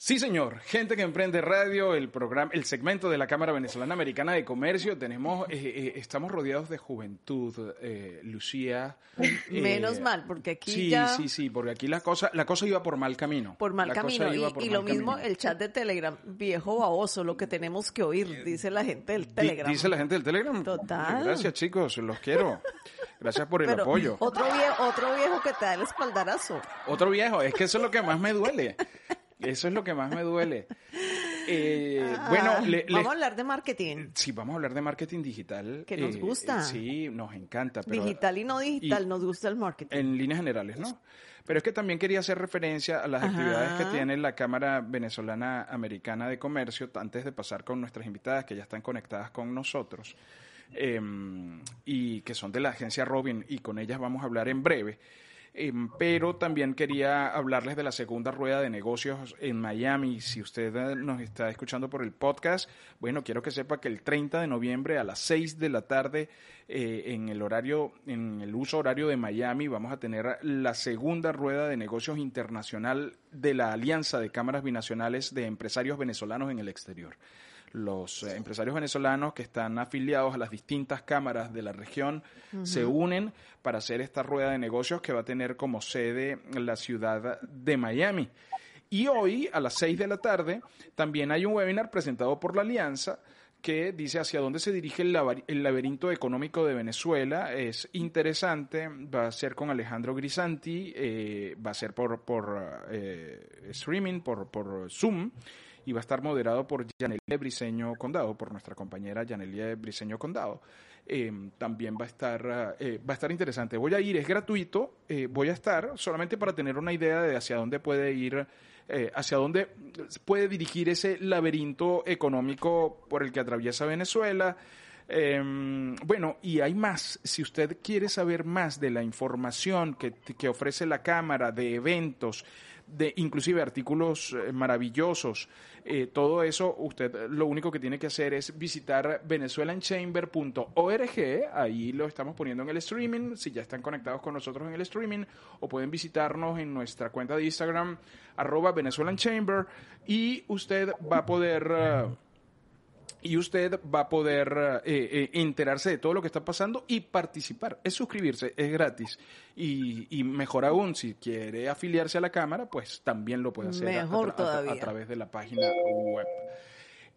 Sí, señor. Gente que emprende radio, el programa, el segmento de la Cámara Venezolana Americana de Comercio. Tenemos, eh, eh, estamos rodeados de juventud, eh, Lucía. Menos mal, porque aquí sí, ya. Sí, sí, porque aquí la cosa, la cosa iba por mal camino. Por mal La camino. Y, por y mal lo mismo camino. el chat de Telegram. Viejo baboso, lo que tenemos que oír, dice la gente del Telegram. Dice la gente del Telegram. Total. Gracias, chicos, los quiero. Gracias por el Pero apoyo. Otro viejo, otro viejo que te da el espaldarazo. Otro viejo, es que eso es lo que más me duele. Eso es lo que más me duele. Eh, bueno, Ah, le- le- vamos a hablar de marketing. Sí, vamos a hablar de marketing digital. Que nos Eh, gusta. sí, nos encanta. Pero digital y no digital, y- nos gusta el marketing. En líneas generales, ¿no? Pero es que también quería hacer referencia a las Ajá. actividades que tiene la Cámara Venezolana Americana de Comercio, antes de pasar con nuestras invitadas que ya están conectadas con nosotros, eh, y que son de la agencia Robin, y con ellas vamos a hablar en breve. Eh, pero también quería hablarles de la segunda rueda de negocios en Miami. Si usted eh, nos está escuchando por el podcast, bueno, quiero que sepa que el 30 de noviembre a las 6 de la tarde, eh, en el horario, en el uso horario de Miami, vamos a tener la segunda rueda de negocios internacional de la Alianza de Cámaras Binacionales de Empresarios Venezolanos en el Exterior los eh, empresarios venezolanos que están afiliados a las distintas cámaras de la región se unen para hacer esta rueda de negocios que va a tener como sede la ciudad de Miami. Y hoy, a las 6 de la tarde, también hay un webinar presentado por la Alianza que dice hacia dónde se dirige el, laberinto económico de Venezuela. Es interesante, va a ser con Alejandro Grisanti, eh, va a ser por, por eh, streaming, por, por Zoom, y va a estar moderado por Yanelia Briseño Condado, por nuestra compañera Yanelia Briseño Condado. Eh, también va a estar eh, va a estar interesante. Voy a ir, es gratuito, eh, voy a estar solamente para tener una idea de hacia dónde puede ir, eh, hacia dónde puede dirigir ese laberinto económico por el que atraviesa Venezuela. Eh, bueno, y hay más. Si usted quiere saber más de la información que, que ofrece la Cámara, de eventos, de inclusive artículos eh, maravillosos, eh, todo eso, usted lo único que tiene que hacer es visitar venezuelanchamber.org, ahí lo estamos poniendo en el streaming, si ya están conectados con nosotros en el streaming, o pueden visitarnos en nuestra cuenta de Instagram, arroba venezuelanchamber, y usted va a poder... eh, y usted va a poder eh, eh, enterarse de todo lo que está pasando y participar. Es suscribirse, es gratis. Y, y mejor aún, si quiere afiliarse a la Cámara, pues también lo puede hacer a- través de la página web.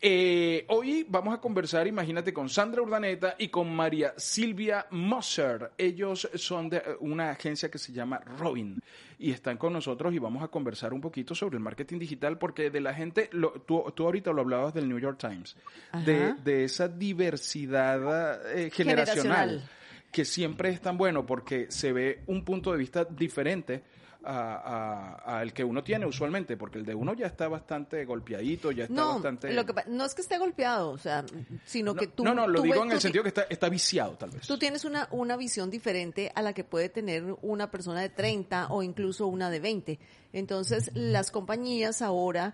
Eh, hoy vamos a conversar, imagínate, con Sandra Urdaneta y con María Silvia Moser. Ellos son de eh, una agencia que se llama Robin y están con nosotros y vamos a conversar un poquito sobre el marketing digital porque de la gente, lo- tú, tú ahorita lo hablabas del New York Times, de, esa diversidad eh, generacional, Generacional. que siempre es tan bueno porque se ve un punto de vista diferente a- a- al que uno tiene usualmente, porque el de uno ya está bastante golpeadito, ya está No, bastante... lo que no es que esté golpeado, o sea, sino no, que tú. no, no, lo tú digo ves- en el ti- sentido que está, está viciado, tal vez. Tú tienes una, una visión diferente a la que puede tener una persona de 30 o incluso una de 20. Entonces, las compañías ahora,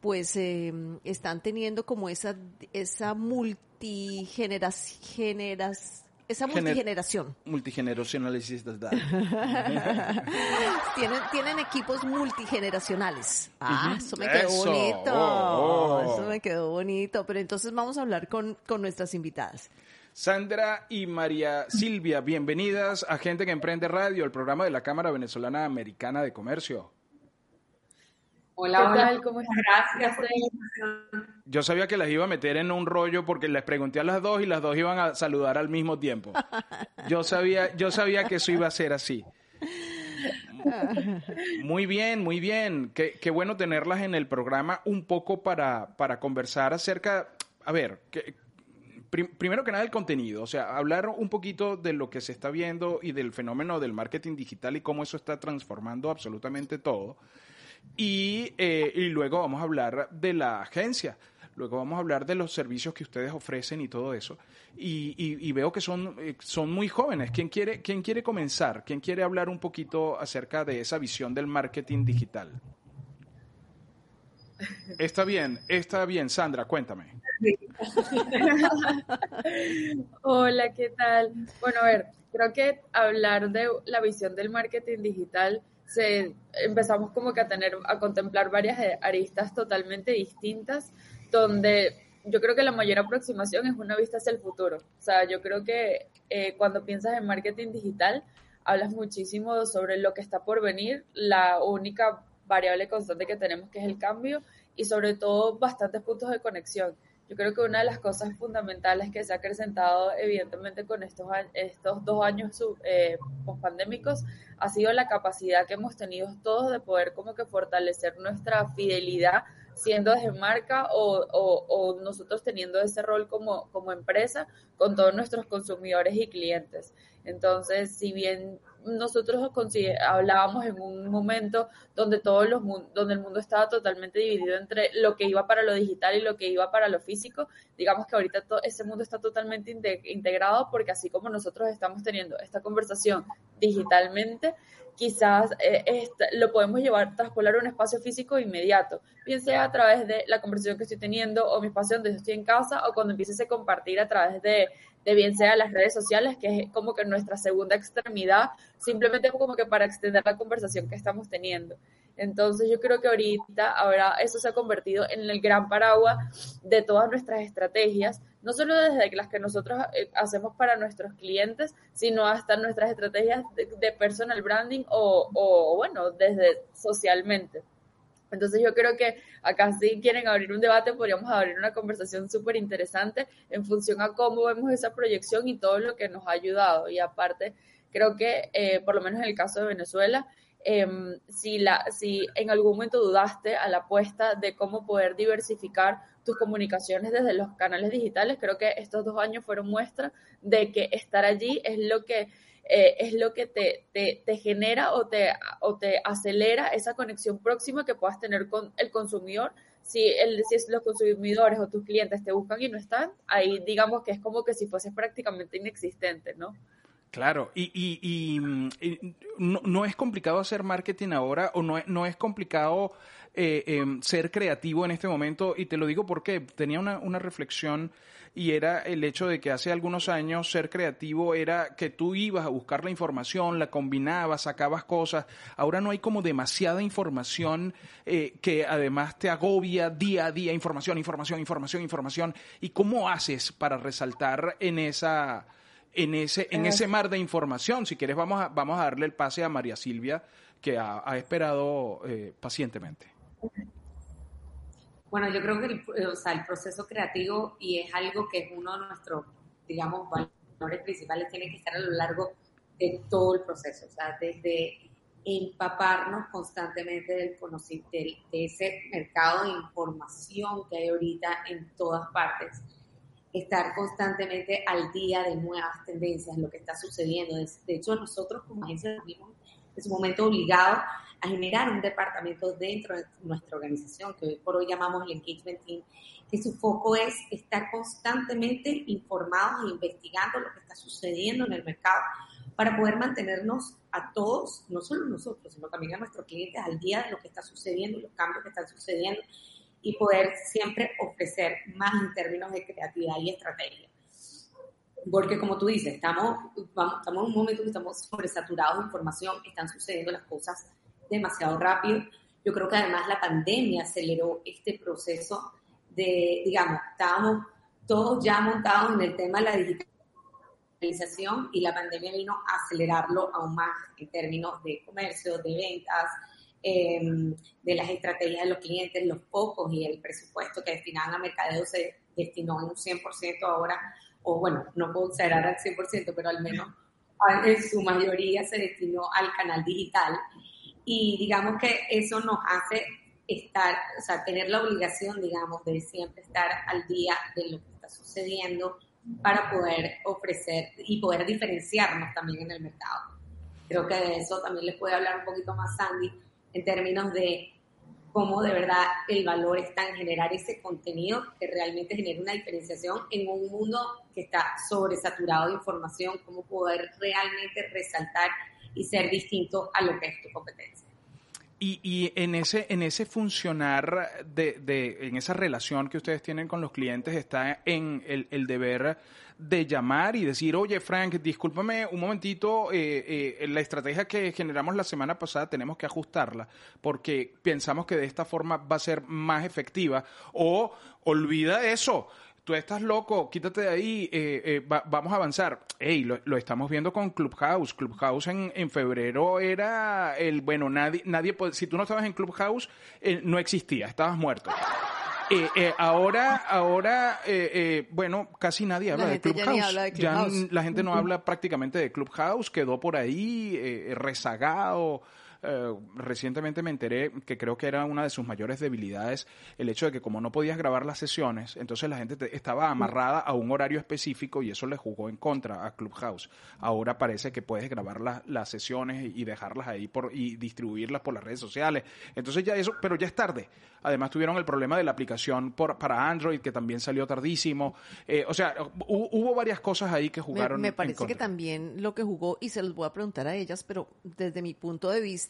pues, eh, están teniendo como esa, esa multigeneración, esa Gener- multigeneración. Multigeneracionalidad. tienen, tienen equipos multigeneracionales. Ah, eso me quedó Eso. bonito. Oh, oh. Eso me quedó bonito. Pero entonces vamos a hablar con, con nuestras invitadas. Sandra y María Silvia, bienvenidas a Gente que Emprende Radio, el programa de la Cámara Venezolana Americana de Comercio. Hola, ¿Qué hola. tal? ¿Cómo estás? Gracias por la invitación. Yo sabía que las iba a meter en un rollo porque les pregunté a las dos y las dos iban a saludar al mismo tiempo. Yo sabía, yo sabía que eso iba a ser así. Muy bien, muy bien. Qué, qué bueno tenerlas en el programa un poco para, para conversar acerca, a ver, que, prim- primero que nada el contenido, o sea, hablar un poquito de lo que se está viendo y del fenómeno del marketing digital y cómo eso está transformando absolutamente todo. Y, eh, y luego vamos a hablar de la agencia. Luego vamos a hablar de los servicios que ustedes ofrecen y todo eso. Y, y- y veo que son, eh, son muy jóvenes. ¿Quién quiere, ¿Quién quiere comenzar? ¿Quién quiere hablar un poquito acerca de esa visión del marketing digital? Está bien, está bien. Sandra, cuéntame. Hola, ¿qué tal? Bueno, a ver, creo que hablar de la visión del marketing digital, se, empezamos como que a tener, a contemplar varias eh, aristas totalmente distintas, donde yo creo que la mayor aproximación es una vista hacia el futuro. O sea, yo creo que eh, cuando piensas en marketing digital, hablas muchísimo sobre lo que está por venir, la única variable constante que tenemos que es el cambio y sobre todo bastantes puntos de conexión. Yo creo que una de las cosas fundamentales que se ha acrecentado evidentemente con estos, estos dos años sub- eh, ha sido la capacidad que hemos tenido todos de poder como que fortalecer nuestra fidelidad siendo desde marca o, o- o nosotros teniendo ese rol como, como empresa con todos nuestros consumidores y clientes. Entonces, si bien nosotros hablábamos en un momento donde todos los donde el mundo estaba totalmente dividido entre lo que iba para lo digital y lo que iba para lo físico, digamos que ahorita ese mundo está totalmente inte- integrado porque así como nosotros estamos teniendo esta conversación digitalmente, quizás eh, lo podemos llevar, traspolar a un espacio físico inmediato, bien sea a través de la conversación que estoy teniendo o mi espacio donde yo estoy en casa o cuando empiece a compartir a través de, de bien sea las redes sociales, que es como que nuestra segunda extremidad, simplemente como que para extender la conversación que estamos teniendo. Entonces yo creo que ahorita ahora eso se ha convertido en el gran paraguas de todas nuestras estrategias, no solo desde las que nosotros eh, hacemos para nuestros clientes, sino hasta nuestras estrategias de, personal branding o, bueno, desde socialmente. Entonces yo creo que acá si quieren abrir un debate, podríamos abrir una conversación súper interesante en función a cómo vemos esa proyección y todo lo que nos ha ayudado. Y aparte, creo que eh, por lo menos en el caso de Venezuela, eh, si, la, si en algún momento dudaste a la apuesta de cómo poder diversificar tus comunicaciones desde los canales digitales, creo que estos dos años fueron muestra de que estar allí es lo que eh, es lo que te, te, te, genera o te, o te acelera esa conexión próxima que puedas tener con el consumidor. Si, el, si los consumidores o tus clientes te buscan y no están, ahí digamos que es como que si fuese prácticamente inexistente, ¿no? Claro, y, y, y, y no, no, es complicado hacer marketing ahora o no, no es complicado eh, eh, ser creativo en este momento y te lo digo porque tenía una, una reflexión y era el hecho de que hace algunos años ser creativo era que tú ibas a buscar la información, la combinabas, sacabas cosas. Ahora no hay como demasiada información eh, que además te agobia día a día, información, información, información, información. ¿Y cómo haces para resaltar en esa en ese en ese mar de información? Si quieres vamos a vamos a darle el pase a María Silvia que ha, ha esperado eh, pacientemente. Bueno, yo creo que el, o sea, el, proceso creativo y es algo que es uno de nuestros, digamos, valores principales, tiene que estar a lo largo de todo el proceso, o sea, desde empaparnos constantemente del de, de ese mercado de información que hay ahorita en todas partes, estar constantemente al día de nuevas tendencias, lo que está sucediendo. De hecho, nosotros como agencia nos en su momento obligados a generar un departamento dentro de nuestra organización, que hoy por hoy llamamos el Engagement Team, que su foco es estar constantemente informados e investigando lo que está sucediendo en el mercado para poder mantenernos a todos, no solo nosotros, sino también a nuestros clientes al día de lo que está sucediendo, los cambios que están sucediendo y poder siempre ofrecer más en términos de creatividad y estrategia. Porque como tú dices, estamos, estamos en un momento que estamos sobresaturados de información, están sucediendo las cosas demasiado rápido. Yo creo que además la pandemia aceleró este proceso de, digamos, estábamos todos ya montados en el tema de la digitalización y la pandemia vino a acelerarlo aún más en términos de comercio, de ventas, eh, de las estrategias de los clientes, los pocos y el presupuesto que destinaban a mercadeo se destinó en un 100% ahora, o bueno, no puedo exagerar al 100%, pero al menos en su mayoría se destinó al canal digital y digamos que eso nos hace estar, o sea, tener la obligación, digamos, de siempre estar al día de lo que está sucediendo para poder ofrecer y poder diferenciarnos también en el mercado. Creo que de eso también les puede hablar un poquito más Sandy en términos de cómo de verdad el valor está en generar ese contenido que realmente genere una diferenciación en un mundo que está sobresaturado de información, cómo poder realmente resaltar y ser distinto a lo que es tu competencia. Y, y, en ese en ese funcionar de, de, en esa relación que ustedes tienen con los clientes está en el, el deber de llamar y decir oye Frank discúlpame un momentito eh, eh, la estrategia que generamos la semana pasada tenemos que ajustarla porque pensamos que de esta forma va a ser más efectiva o olvida eso tú estás loco, quítate de ahí, eh, eh, va, vamos a avanzar. Ey, lo, lo, estamos viendo con Clubhouse. Clubhouse en, en febrero era el, bueno, nadie, nadie si tú no estabas en Clubhouse, eh, no existía, estabas muerto. Eh, eh, ahora, ahora, eh, bueno, casi nadie habla, de Clubhouse. Ya, habla de Clubhouse. ya la gente no habla prácticamente de Clubhouse, quedó por ahí eh, rezagado. Eh, recientemente me enteré que creo que era una de sus mayores debilidades el hecho de que como no podías grabar las sesiones, entonces la gente te, estaba amarrada a un horario específico y eso le jugó en contra a Clubhouse. Ahora parece que puedes grabar la, las sesiones y dejarlas ahí por, y distribuirlas por las redes sociales. Entonces ya eso, pero ya es tarde. Además tuvieron el problema de la aplicación por, para Android que también salió tardísimo. Eh, o sea, hubo, hubo, varias cosas ahí que jugaron. Me, me parece que también lo que jugó, y se los voy a preguntar a ellas, pero desde mi punto de vista,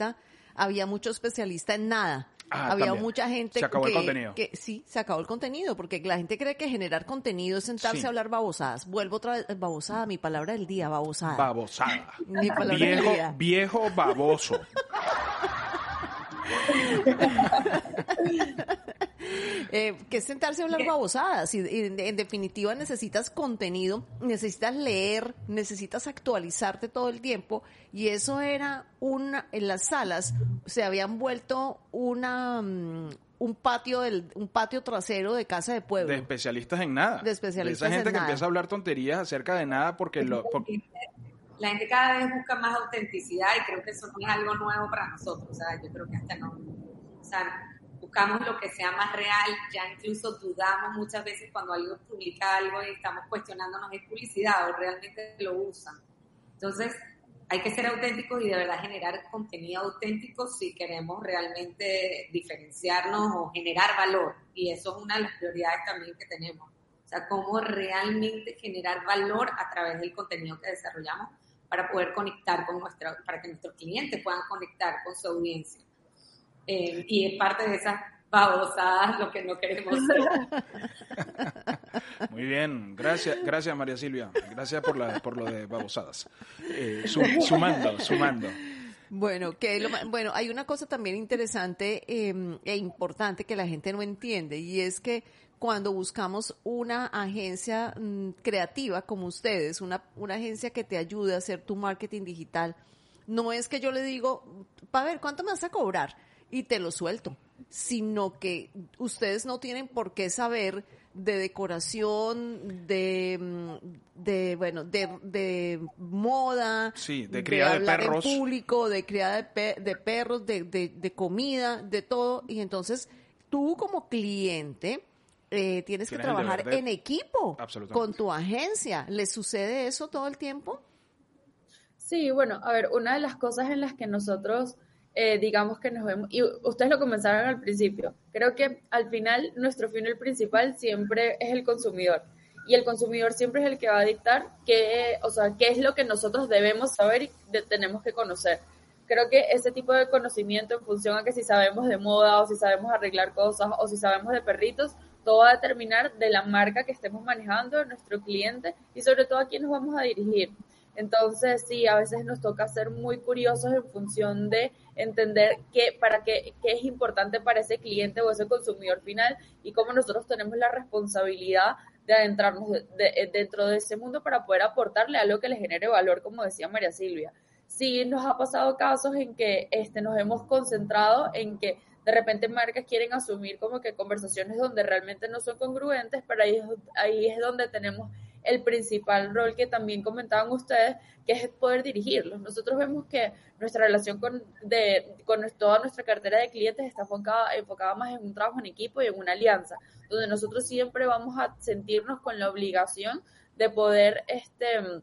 había mucho especialista en nada. Ah, había también. mucha gente Se acabó que, el contenido. que- sí, se acabó el contenido, porque la gente cree que generar contenido es sentarse Sí. a hablar babosadas. Vuelvo otra vez, babosada, mi palabra del día, babosada. Babosada. Mi palabra del día. viejo baboso. Eh, que es sentarse a hablar babosadas. Y, y en, en definitiva necesitas contenido, necesitas leer, necesitas actualizarte todo el tiempo. Y eso era una, en las salas se habían vuelto una, mm, un patio del, un patio trasero de casa de pueblo. De especialistas en nada. De especialistas esa gente en que nada. empieza a hablar tonterías acerca de nada porque lo... por- La gente cada vez busca más autenticidad y creo que eso no es algo nuevo para nosotros. O sea, yo creo que hasta no. O sea, buscamos lo que sea más real. Ya incluso dudamos muchas veces cuando alguien publica algo y estamos cuestionándonos es publicidad o realmente lo usan. Entonces, hay que ser auténticos y de verdad generar contenido auténtico si queremos realmente diferenciarnos o generar valor. Y eso es una de las prioridades también que tenemos. O sea, cómo realmente generar valor a través del contenido que desarrollamos para poder conectar con nuestra, para que nuestros clientes puedan conectar con su audiencia. Eh, y es parte de esas babosadas lo que no queremos ser. Muy bien, gracias, gracias María Silvia, gracias por la, por lo de babosadas. Eh, su- sumando, sumando. Bueno, que lo bueno, hay una cosa también interesante eh, e importante que la gente no entiende y es que cuando buscamos una agencia mm, creativa como ustedes, una, una agencia que te ayude a hacer tu marketing digital, no es que yo le digo, para ver, ¿cuánto me vas a cobrar? Y te lo suelto, sino que ustedes no tienen por qué saber de decoración, de, mm, de bueno, de, de moda, Sí, de criada de en perros. público, de criada de, pe- de perros, de, de, de comida, de todo. Y entonces tú como cliente eh, tienes que Tienes el trabajar en equipo con tu agencia. ¿Les sucede eso todo el tiempo? Sí, bueno, a ver, una de las cosas en las que nosotros, eh, digamos que nos vemos, y ustedes lo comenzaron al principio, creo que al final nuestro fin principal siempre es el consumidor. Y el consumidor siempre es el que va a dictar qué, o sea, qué es lo que nosotros debemos saber y tenemos que conocer. Creo que ese tipo de conocimiento en función a que si sabemos de moda o si sabemos arreglar cosas o si sabemos de perritos, todo va a determinar de la marca que estemos manejando, de nuestro cliente y sobre todo a quién nos vamos a dirigir. Entonces, sí, a veces nos toca ser muy curiosos en función de entender qué, para qué, qué es importante para ese cliente o ese consumidor final y cómo nosotros tenemos la responsabilidad de adentrarnos de- de- dentro de ese mundo para poder aportarle algo que le genere valor, como decía María Silvia. Sí nos ha pasado casos en que este, nos hemos concentrado en que de repente marcas quieren asumir como que conversaciones donde realmente no son congruentes, pero ahí ahí es donde tenemos el principal rol que también comentaban ustedes, que es poder dirigirlos. Nosotros vemos que nuestra relación con, de, con toda nuestra cartera de clientes está enfocada, enfocada más en un trabajo en equipo y en una alianza, donde nosotros siempre vamos a sentirnos con la obligación de poder este,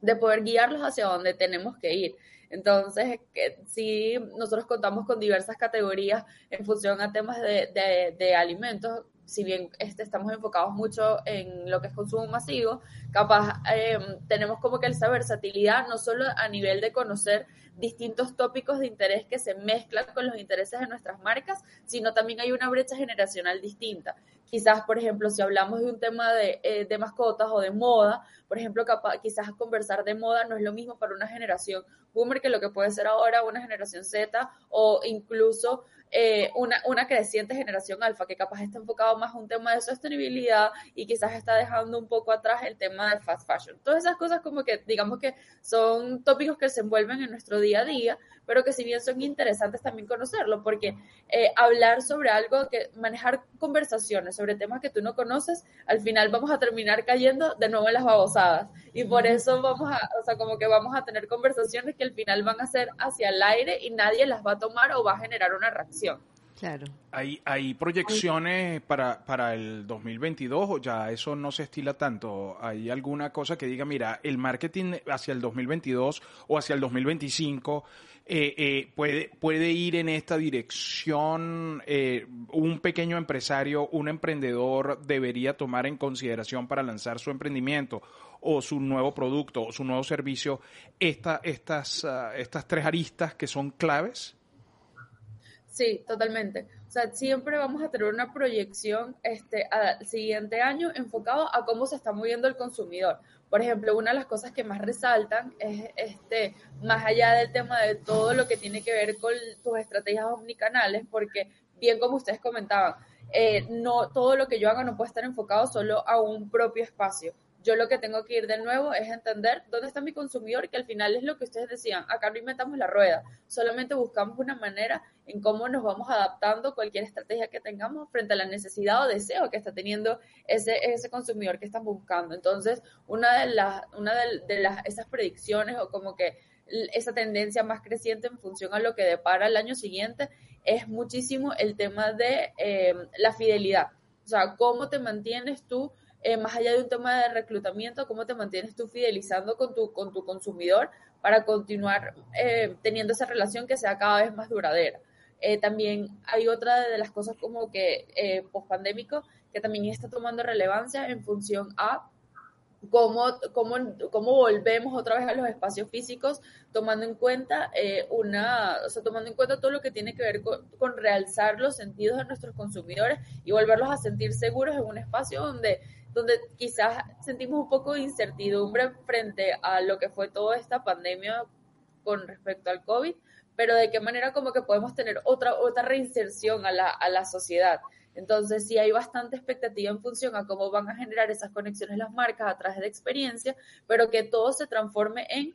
de poder guiarlos hacia donde tenemos que ir. Entonces, si nosotros contamos con diversas categorías en función a temas de, de alimentos, si bien este, estamos enfocados mucho en lo que es consumo masivo, capaz eh, tenemos como que esa versatilidad, no solo a nivel de conocer distintos tópicos de interés que se mezclan con los intereses de nuestras marcas, sino también hay una brecha generacional distinta. Quizás, por ejemplo, si hablamos de un tema de, eh, de mascotas o de moda, por ejemplo, capaz, quizás conversar de moda no es lo mismo para una generación boomer que lo que puede ser ahora una generación Z o incluso eh, una, una creciente generación alfa que capaz está enfocado más a un tema de sostenibilidad y quizás está dejando un poco atrás el tema del fast fashion. Todas esas cosas como que digamos que son tópicos que se envuelven en nuestro día a día, pero que si bien son interesantes también conocerlo, porque eh, hablar sobre algo, que manejar conversaciones sobre temas que tú no conoces, al final vamos a terminar cayendo de nuevo en las babosadas. Y por eso vamos a, o sea, como que vamos a tener conversaciones que al final van a ser hacia el aire y nadie las va a tomar o va a generar una reacción. Claro. ¿Hay, ¿Hay proyecciones para, para el 2022 o ya eso no se estila tanto? ¿Hay alguna cosa que diga, mira, el marketing hacia el 2022 o hacia el 2025 eh, eh, puede, puede ir en esta dirección? Eh, ¿Un pequeño empresario, un emprendedor debería tomar en consideración para lanzar su emprendimiento? o su nuevo producto o su nuevo servicio, esta, estas, uh, estas tres aristas que son claves? Sí, totalmente. O sea, siempre vamos a tener una proyección este, al siguiente año enfocado a cómo se está moviendo el consumidor. Por ejemplo, una de las cosas que más resaltan es, este, más allá del tema de todo lo que tiene que ver con tus estrategias omnicanales, porque bien como ustedes comentaban, eh, no todo lo que yo haga no puede estar enfocado solo a un propio espacio yo lo que tengo que ir de nuevo es entender dónde está mi consumidor, que al final es lo que ustedes decían, acá no inventamos la rueda, solamente buscamos una manera en cómo nos vamos adaptando cualquier estrategia que tengamos frente a la necesidad o deseo que está teniendo ese, ese consumidor que están buscando. Entonces, una de las, una de, las, esas predicciones o como que esa tendencia más creciente en función a lo que depara el año siguiente es muchísimo el tema de eh, la fidelidad. O sea, cómo te mantienes tú eh, más allá de un tema de reclutamiento, cómo te mantienes tú fidelizando con tu, con tu consumidor para continuar eh, teniendo esa relación que sea cada vez más duradera. Eh, también hay otra de las cosas como que eh, post-pandémico que también está tomando relevancia en función a cómo, cómo, cómo volvemos otra vez a los espacios físicos, tomando en cuenta una, o sea, tomando en cuenta todo lo que tiene que ver con, con, realzar los sentidos de nuestros consumidores y volverlos a sentir seguros en un espacio donde donde quizás sentimos un poco de incertidumbre frente a lo que fue toda esta pandemia con respecto al COVID, pero de qué manera como que podemos tener otra, otra reinserción a la, a la sociedad. Entonces, sí hay bastante expectativa en función a cómo van a generar esas conexiones las marcas a través de experiencia, pero que todo se transforme en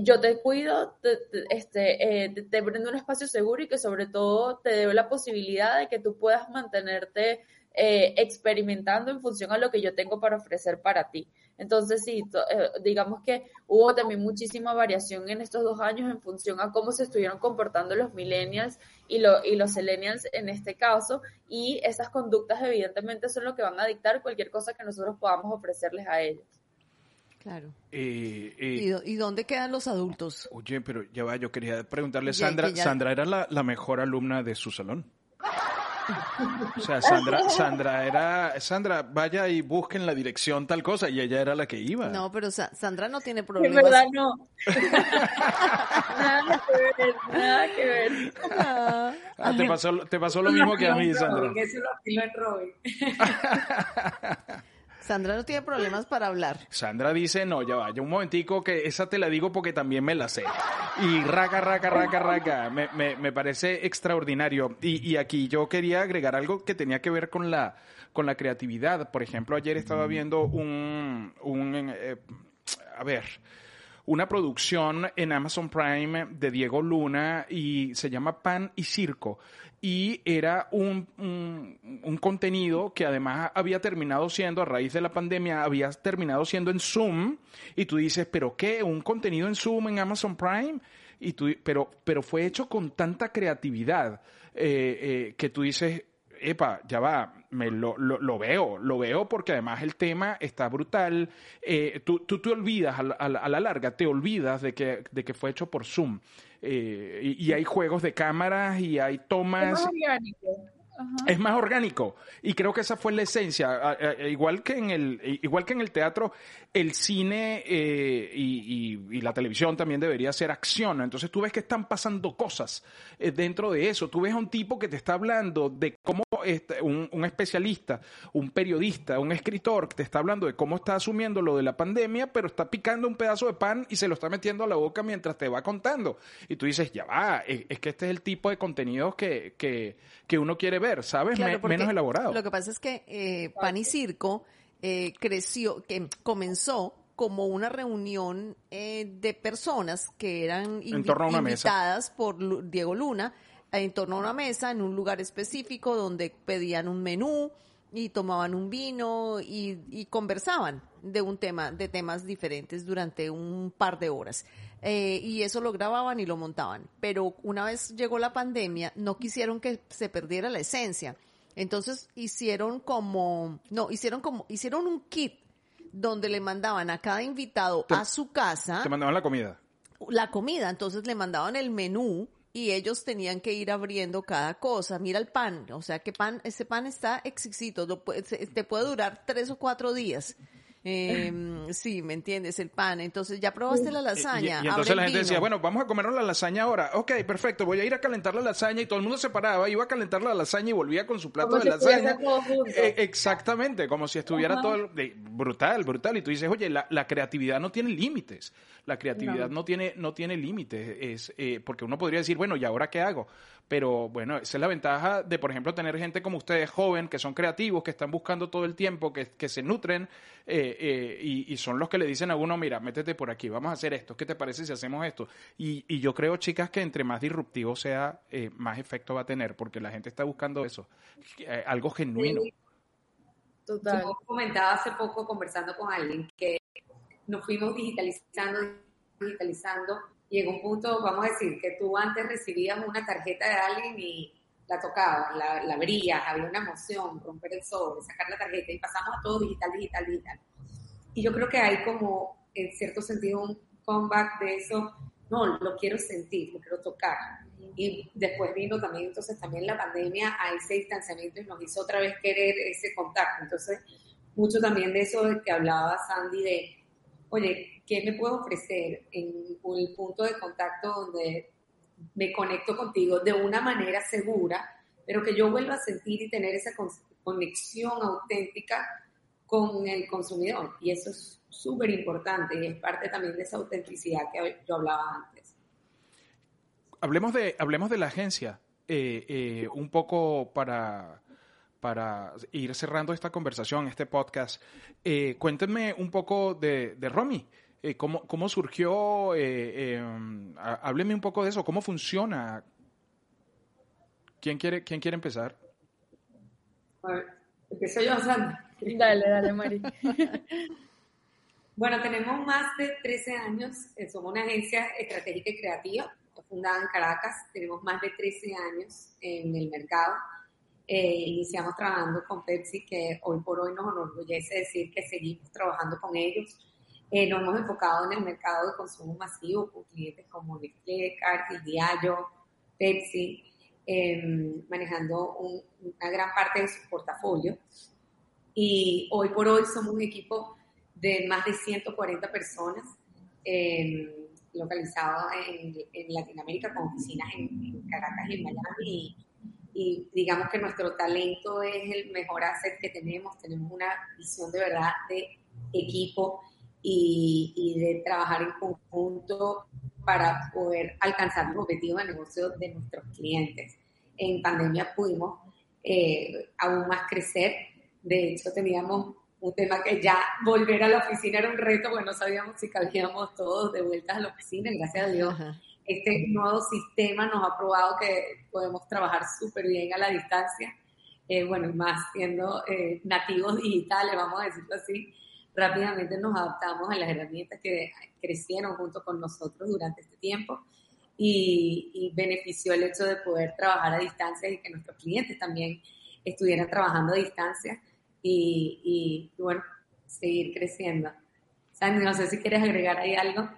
yo te cuido, te, este, eh, te, te, un espacio seguro y que sobre todo te dé la posibilidad de que tú puedas mantenerte eh, experimentando en función a lo que yo tengo para ofrecer para ti. Entonces, sí, eh, digamos que hubo también muchísima variación en estos dos años en función a cómo se estuvieron comportando los millennials y, lo, y los millennials en este caso, y esas conductas evidentemente son lo que van a dictar cualquier cosa que nosotros podamos ofrecerles a ellos. Claro. Eh, eh, ¿Y, ¿Y, dónde quedan los adultos? Oye, pero ya va, yo quería preguntarle, Sandra, ya, ya... Sandra era la, la mejor alumna de su salón. O sea, Sandra, Sandra era, Sandra, vaya y busquen la dirección tal cosa, y ella era la que iba. No, pero Sa Sandra no tiene problemas. En verdad no. nada que ver, nada que ver. Ah, te pasó, te pasó lo mismo que a mí, Sandra. Eso lo en Robin. Sandra no tiene problemas para hablar. Sandra dice, no, ya vaya un momentico que esa te la digo porque también me la sé. Y raca, raca, raca, raca. Me, me, me parece extraordinario. Y, y, aquí yo quería agregar algo que tenía que ver con la, con la creatividad. Por ejemplo, ayer estaba viendo un, un eh, a ver, una producción en Amazon Prime de Diego Luna y se llama Pan y Circo y era un, un, contenido que además había terminado siendo, a raíz de la pandemia, había terminado siendo en Zoom, y tú dices, ¿pero qué? ¿Un contenido en Zoom en Amazon Prime? Y tú, pero, pero fue hecho con tanta creatividad eh, eh, que tú dices, epa, ya va, me lo, lo, veo, lo veo porque además el tema está brutal. Eh, tú, tú, te olvidas, a la, a la, larga, te olvidas de que, de que fue hecho por Zoom. Eh, y, hay juegos de cámaras y hay tomas. Y creo que esa fue la esencia. Igual que en el igual que en el teatro, el cine eh, y, la televisión también debería ser acción. Entonces tú ves que están pasando cosas eh, dentro de eso. Tú ves a un tipo que te está hablando de cómo un, un, especialista, un periodista, un escritor que te está hablando de cómo está asumiendo lo de la pandemia, pero está picando un pedazo de pan y se lo está metiendo a la boca mientras te va contando. Y tú dices, ya va, es, que este es el tipo de contenidos que, que, que uno quiere ver, ¿sabes? menos elaborado. Lo que pasa es que eh, Pan y Circo eh, creció, que comenzó como una reunión eh, de personas que eran invitadas por Diego Luna en torno a una mesa en un lugar específico donde pedían un menú y tomaban un vino y, y conversaban de un tema, de temas diferentes durante un par de horas. Eh, y eso lo grababan y lo montaban. Pero una vez llegó la pandemia, no quisieron que se perdiera la esencia. Entonces hicieron como, no, hicieron como, hicieron un kit donde le mandaban a cada invitado a su casa. Te mandaban la comida. La comida, entonces le mandaban el menú y ellos tenían que ir abriendo cada cosa. Mira el pan, o sea que pan, ese pan está exquisito, te puede durar tres o cuatro días. Eh, sí, ¿me entiendes? El pan. Entonces, ya probaste la lasaña. Y, entonces la gente decía, bueno, vamos a comernos la lasaña ahora. Ok, perfecto, voy a ir a calentar la lasaña y todo el mundo se paraba, iba a calentar la lasaña y volvía con su plato de lasaña. Eh, exactamente, como si estuviera todo brutal, brutal. Y tú dices, oye, la, la creatividad no tiene límites. La creatividad no, tiene, no tiene límites. Es, eh, porque uno podría decir, bueno, ¿y ahora qué hago? Pero bueno, esa es la ventaja de, por ejemplo, tener gente como ustedes, joven, que son creativos, que están buscando todo el tiempo, que, que se nutren eh, eh, y, son los que le dicen a uno, mira, métete por aquí, vamos a hacer esto, ¿qué te parece si hacemos esto? Y, y yo creo, chicas, que entre más disruptivo sea, eh, más efecto va a tener, porque la gente está buscando eso, algo genuino. Total. Yo comentaba hace poco conversando con alguien que nos fuimos digitalizando, digitalizando, y en un punto, vamos a decir, que tú antes recibías una tarjeta de alguien y la tocabas, la, la abrías, había una emoción, romper el sobre, sacar la tarjeta y pasamos a todo digital, digital, digital. Y yo creo que hay como, en cierto sentido, un comeback de eso, no, lo quiero sentir, lo quiero tocar. Y después vino también, entonces también la pandemia a ese distanciamiento y nos hizo otra vez querer ese contacto. Entonces, mucho también de eso que hablaba Sandy de, oye, ¿qué me puedo ofrecer en el punto de contacto donde me conecto contigo de una manera segura, pero que yo vuelva a sentir y tener esa conexión auténtica con el consumidor. Y eso es súper importante y es parte también de esa autenticidad que yo hablaba antes. Hablemos de, hablemos de la agencia, eh, eh, un poco para, para ir cerrando esta conversación, este podcast. Eh, cuéntenme un poco de, de Romy. Eh, ¿cómo, ¿cómo, surgió? Eh, em, hábleme un poco de eso. ¿Cómo funciona? ¿Quién quiere, quién quiere empezar? empiezo yo, Sandra. Dale, dale, Mari. bueno, tenemos más de 13 años. Eh, somos una agencia estratégica y creativa fundada en Caracas. Tenemos más de 13 años en el mercado. iniciamos trabajando con Pepsi, que hoy por hoy nos enorgullece decir que seguimos trabajando con ellos eh, nos hemos enfocado en el mercado de consumo masivo con clientes como Nestlé, Cargill, Diallo, Pepsi, em, manejando una gran parte de su portafolio. Y hoy por hoy somos un equipo de más de 140 personas eh, localizados en, Latinoamérica con oficinas en, Caracas y en Miami. Y, y digamos que nuestro talento es el mejor asset que tenemos. Tenemos una visión de verdad de equipo y, de trabajar en conjunto para poder alcanzar los objetivos de negocio de nuestros clientes. En pandemia pudimos eh, aún más crecer. De hecho, teníamos un tema que ya volver a la oficina era un reto, porque no sabíamos si cabíamos todos de vuelta a la oficina. Gracias a Dios, este nuevo sistema nos ha probado que podemos trabajar súper bien a la distancia. Eh, bueno, más siendo eh, nativos digitales, vamos a decirlo así rápidamente nos adaptamos a las herramientas que crecieron junto con nosotros durante este tiempo y, benefició el hecho de poder trabajar a distancia y que nuestros clientes también estuvieran trabajando a distancia y, y bueno, seguir creciendo. Sandy, no sé si quieres agregar ahí algo.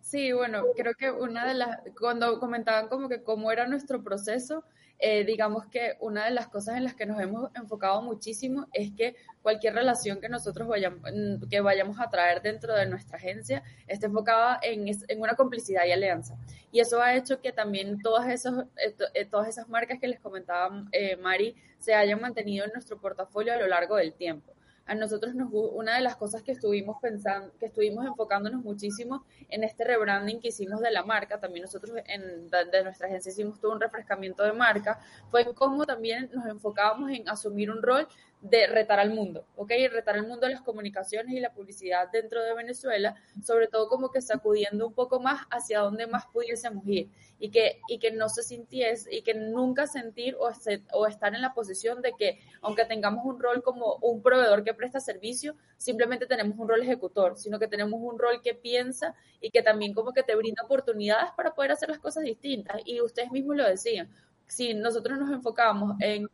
Sí, bueno, creo que una de las, cuando comentaban como que cómo era nuestro proceso, eh, digamos que una de las cosas en las que nos hemos enfocado muchísimo es que cualquier relación que nosotros vayamos, mm, que vayamos a traer dentro de nuestra agencia esté enfocada en, en una complicidad y alianza. Y eso ha hecho que también todas, esos, eh, todas esas marcas que les comentaba eh, Mari se hayan mantenido en nuestro portafolio a lo largo del tiempo a nosotros nos una de las cosas que estuvimos pensando, que estuvimos enfocándonos muchísimo en este rebranding que hicimos de la marca, también nosotros en, de nuestra agencia hicimos todo un refrescamiento de marca, fue cómo también nos enfocábamos en asumir un rol de retar al mundo, ¿ok? Retar al mundo las comunicaciones y la publicidad dentro de Venezuela, sobre todo como que sacudiendo un poco más hacia donde más pudiésemos ir y que, y que no se sintiese y que nunca sentir o, o estar en la posición de que aunque tengamos un rol como un proveedor que presta servicio, simplemente tenemos un rol ejecutor, sino que tenemos un rol que piensa y que también como que te brinda oportunidades para poder hacer las cosas distintas. Y ustedes mismos lo decían, si nosotros nos enfocamos en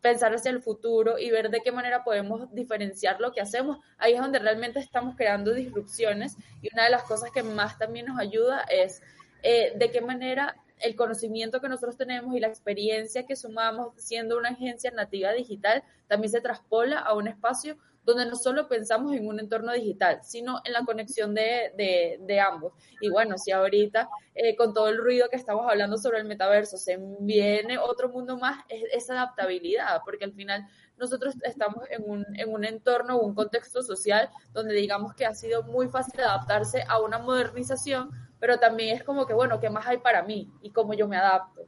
pensar hacia el futuro y ver de qué manera podemos diferenciar lo que hacemos. Ahí es donde realmente estamos creando disrupciones y una de las cosas que más también nos ayuda es eh, de qué manera el conocimiento que nosotros tenemos y la experiencia que sumamos siendo una agencia nativa digital también se traspola a un espacio donde no solo pensamos en un entorno digital, sino en la conexión de, de, ambos. Y bueno, si ahorita eh, con todo el ruido que estamos hablando sobre el metaverso se viene otro mundo más, es adaptabilidad, porque al final nosotros estamos en un, en un entorno un contexto social donde digamos que ha sido muy fácil adaptarse a una modernización, pero también es como que, bueno, ¿qué más hay para mí y cómo yo me adapto?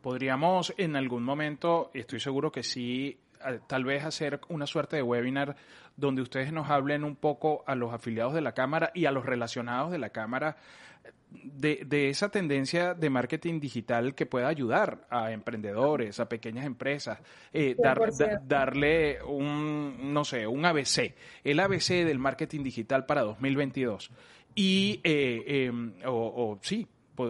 Podríamos en algún momento, estoy seguro que sí, tal vez hacer una suerte de webinar donde ustedes nos hablen un poco a los afiliados de la Cámara y a los relacionados de la Cámara de, de, esa tendencia de marketing digital que pueda ayudar a emprendedores, a pequeñas empresas, eh, darle un, no sé, un ABC, el ABC del marketing digital para 2022. Y, eh, o, o sí,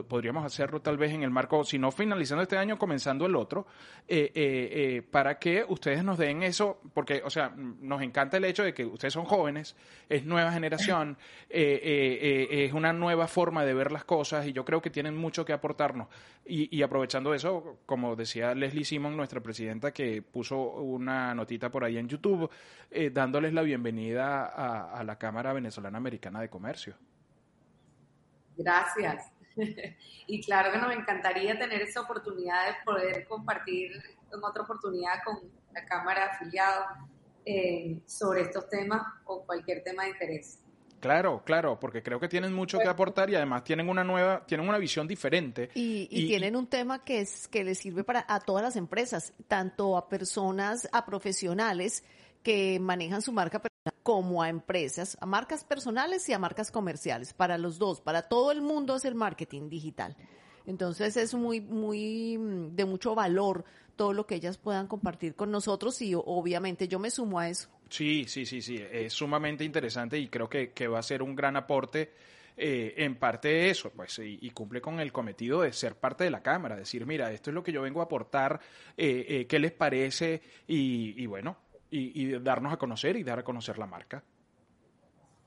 podríamos hacerlo tal vez en el marco, si no finalizando este año, comenzando el otro, eh, eh, eh, para que ustedes nos den eso, porque, o sea, nos encanta el hecho de que ustedes son jóvenes, es nueva generación, es una nueva forma de ver las cosas y yo creo que tienen mucho que aportarnos. Y, aprovechando eso, como decía Leslie Simon, nuestra presidenta, que puso una notita por ahí en YouTube, dándoles la bienvenida a la Cámara Venezolana Americana de Comercio. Gracias. y claro que nos encantaría tener esa oportunidad de poder compartir en otra oportunidad con la Cámara afiliada eh, sobre estos temas o cualquier tema de interés. Claro, claro, porque creo que tienen mucho que aportar y además tienen una nueva, tienen una visión diferente. Y, tienen un tema que es que les sirve para a todas las empresas, tanto a personas, a profesionales que manejan su marca como a empresas, a marcas personales y a marcas comerciales, para los dos, para todo el mundo es el marketing digital. Entonces es muy, muy mm, de mucho valor todo lo que ellas puedan compartir con nosotros y obviamente yo me sumo a eso. Sí, sí, sí, sí, es sumamente interesante y creo que, va a ser un gran aporte eh, en parte de eso, pues, y, cumple con el cometido de ser parte de la Cámara, decir, mira, esto es lo que yo vengo a aportar, eh, eh, ¿qué les parece? Y, y bueno, y, darnos a conocer y dar a conocer la marca.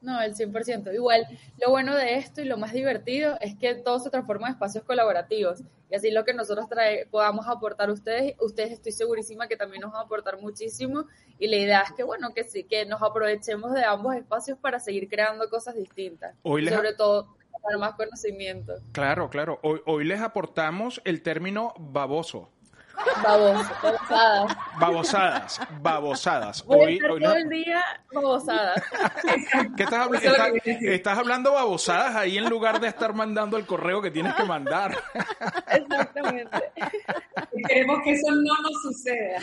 No, el 100%. Igual, lo bueno de esto y lo más divertido es que todo se transforma en espacios colaborativos. Y así lo que nosotros trae, podamos aportar a ustedes, ustedes estoy segurísima que también nos van a aportar muchísimo. Y la idea es que, bueno, que sí, que nos aprovechemos de ambos espacios para seguir creando cosas distintas. sobre todo, para más conocimiento. Claro, claro. Hoy, hoy les aportamos el término baboso babosadas. Babosadas, babosadas. hoy, hoy todo el día babosadas. ¿Qué estás, hablando? estás hablando babosadas ahí en lugar de estar mandando el correo que tienes que mandar. Exactamente. Queremos que eso no nos suceda.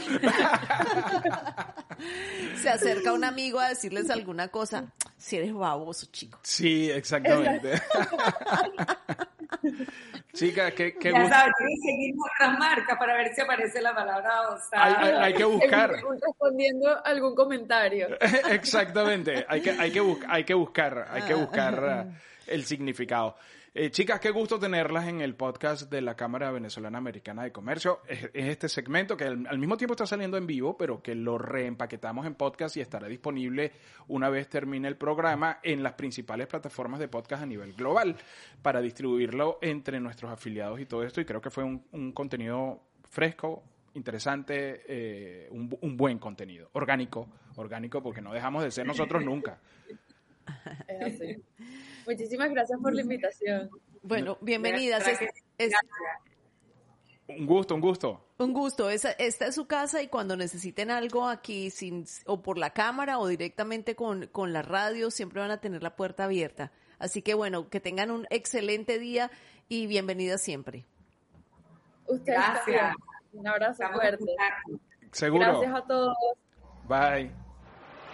Se acerca un amigo a decirles alguna cosa. Si eres baboso, chico. Sí, exactamente. Chica, qué, qué ya sabes, seguir nuestras marcas para ver si aparece la palabra hay, hay, que buscar. Respondiendo algún comentario. Exactamente, hay que, hay que, hay que buscar, hay que buscar ah. el significado. Eh, chicas, qué gusto tenerlas en el podcast de la Cámara Venezolana Americana de Comercio. Es, este segmento que al, mismo tiempo está saliendo en vivo, pero que lo reempaquetamos en podcast y estará disponible una vez termine el programa en las principales plataformas de podcast a nivel global para distribuirlo entre nuestros afiliados y todo esto. Y creo que fue un, contenido fresco, interesante, eh, un, un buen contenido, orgánico, orgánico porque no dejamos de ser nosotros nunca. Es así. Muchísimas gracias por la invitación. Bueno, bienvenidas. un gusto, un gusto. Un gusto. Esta, esta, es su casa y cuando necesiten algo aquí, sin, o por la cámara o directamente con, con la radio, siempre van a tener la puerta abierta. Así que bueno, que tengan un excelente día y bienvenidas siempre. Gracias. Un abrazo fuerte. Seguro. Gracias a todos. Bye.